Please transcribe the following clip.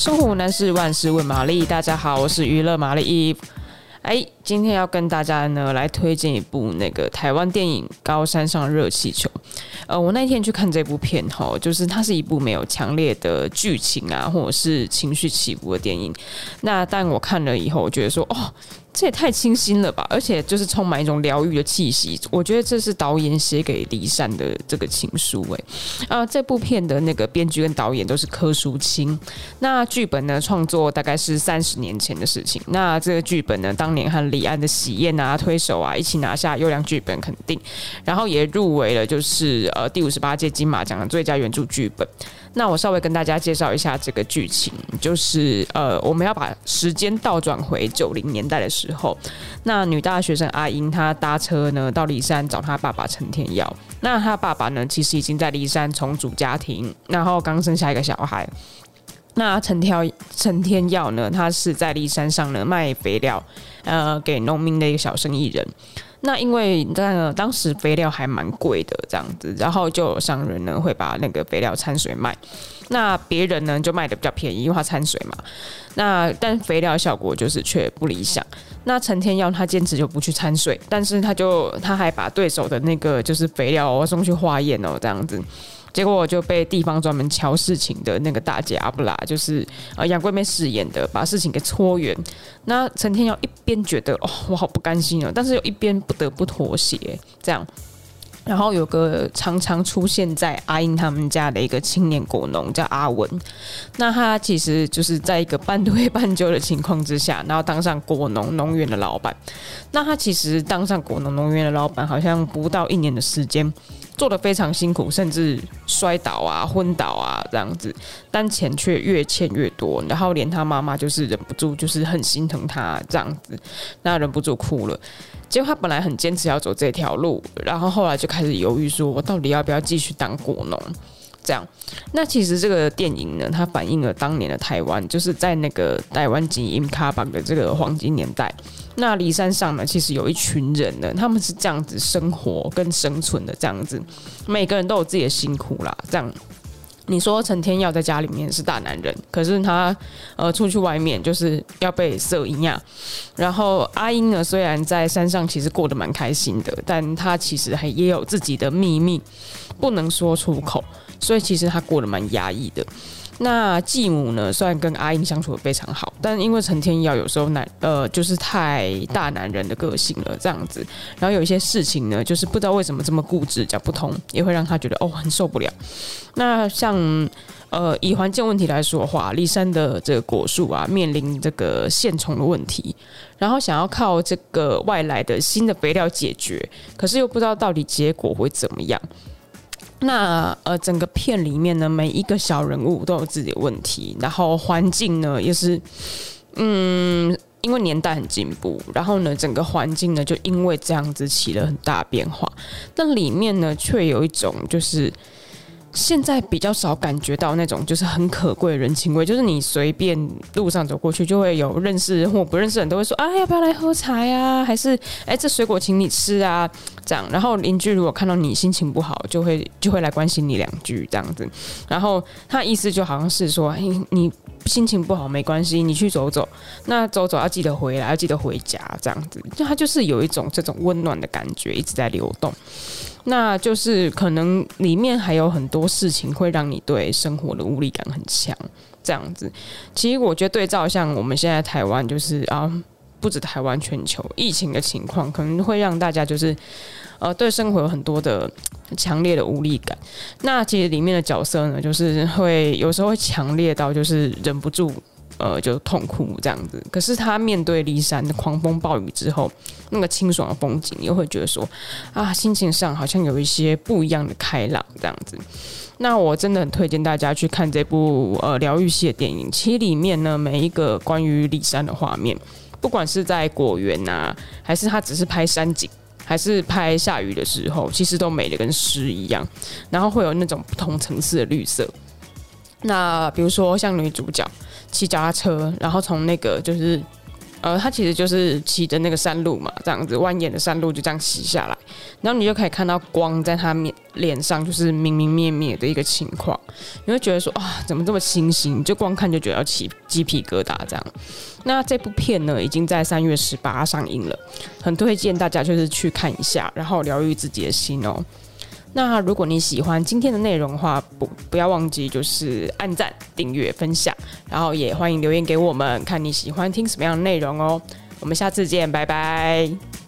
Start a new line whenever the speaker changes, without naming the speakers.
生活无难事，万事问玛丽。大家好，我是娱乐玛丽。哎，今天要跟大家呢来推荐一部那个台湾电影《高山上热气球》。呃，我那天去看这部片哈，就是它是一部没有强烈的剧情啊，或者是情绪起伏的电影。那但我看了以后，我觉得说，哦。这也太清新了吧！而且就是充满一种疗愈的气息。我觉得这是导演写给李善的这个情书。哎，啊，这部片的那个编剧跟导演都是柯淑清。那剧本呢，创作大概是三十年前的事情。那这个剧本呢，当年和李安的《喜宴》啊、推手啊一起拿下优良剧本肯定，然后也入围了，就是呃第五十八届金马奖的最佳原著剧本。那我稍微跟大家介绍一下这个剧情，就是呃，我们要把时间倒转回九零年代的时候，那女大学生阿英她搭车呢到骊山找她爸爸陈天耀，那她爸爸呢其实已经在骊山重组家庭，然后刚生下一个小孩。那陈天陈天耀呢，他是在梨山上呢卖肥料，呃，给农民的一个小生意人。那因为那个当时肥料还蛮贵的这样子，然后就有商人呢会把那个肥料掺水卖，那别人呢就卖的比较便宜，因为他掺水嘛。那但肥料效果就是却不理想。那陈天耀他坚持就不去掺水，但是他就他还把对手的那个就是肥料送去化验哦，这样子。结果我就被地方专门敲事情的那个大姐阿布拉，就是呃杨贵妹饰演的，把事情给搓圆。那陈天耀一边觉得哦，我好不甘心哦，但是又一边不得不妥协，这样。然后有个常常出现在阿英他们家的一个青年果农叫阿文，那他其实就是在一个半推半就的情况之下，然后当上果农农园的老板。那他其实当上果农农园的老板，好像不到一年的时间。做得非常辛苦，甚至摔倒啊、昏倒啊这样子，但钱却越欠越多，然后连他妈妈就是忍不住，就是很心疼他这样子，那忍不住哭了。结果他本来很坚持要走这条路，然后后来就开始犹豫，说我到底要不要继续当果农？这样，那其实这个电影呢，它反映了当年的台湾，就是在那个台湾金银卡榜的这个黄金年代。那梨山上呢，其实有一群人呢，他们是这样子生活跟生存的，这样子，每个人都有自己的辛苦啦。这样，你说陈天耀在家里面是大男人，可是他呃出去外面就是要被色一样。然后阿英呢，虽然在山上其实过得蛮开心的，但他其实还也有自己的秘密，不能说出口。所以其实他过得蛮压抑的。那继母呢，虽然跟阿英相处得非常好，但因为陈天耀有时候男呃就是太大男人的个性了这样子，然后有一些事情呢，就是不知道为什么这么固执讲不通，也会让他觉得哦很受不了。那像呃以环境问题来说的话，梨山的这个果树啊面临这个线虫的问题，然后想要靠这个外来的新的肥料解决，可是又不知道到底结果会怎么样。那呃，整个片里面呢，每一个小人物都有自己的问题，然后环境呢也是，嗯，因为年代很进步，然后呢，整个环境呢就因为这样子起了很大变化，但里面呢却有一种就是。现在比较少感觉到那种就是很可贵人情味，就是你随便路上走过去，就会有认识或不认识人都会说啊，要不要来喝茶呀？还是哎，这水果请你吃啊？这样，然后邻居如果看到你心情不好，就会就会来关心你两句这样子。然后他意思就好像是说，你心情不好没关系，你去走走，那走走要记得回来，要记得回家这样子。就他就是有一种这种温暖的感觉一直在流动。那就是可能里面还有很多事情会让你对生活的无力感很强，这样子。其实我觉得对照像我们现在台湾，就是啊，不止台湾，全球疫情的情况，可能会让大家就是呃对生活有很多的强烈的无力感。那其实里面的角色呢，就是会有时候会强烈到就是忍不住。呃，就痛哭这样子。可是他面对骊山的狂风暴雨之后，那个清爽的风景，又会觉得说，啊，心情上好像有一些不一样的开朗这样子。那我真的很推荐大家去看这部呃疗愈系的电影。其实里面呢，每一个关于骊山的画面，不管是在果园呐，还是他只是拍山景，还是拍下雨的时候，其实都美的跟诗一样。然后会有那种不同层次的绿色。那比如说像女主角骑脚踏车，然后从那个就是呃，它其实就是骑着那个山路嘛，这样子蜿蜒的山路就这样骑下来，然后你就可以看到光在他面脸上就是明明灭灭的一个情况，你会觉得说啊，怎么这么清新？就光看就觉得要起鸡皮疙瘩这样。那这部片呢，已经在三月十八上映了，很推荐大家就是去看一下，然后疗愈自己的心哦。那如果你喜欢今天的内容的话，不不要忘记就是按赞、订阅、分享，然后也欢迎留言给我们，看你喜欢听什么样的内容哦。我们下次见，拜拜。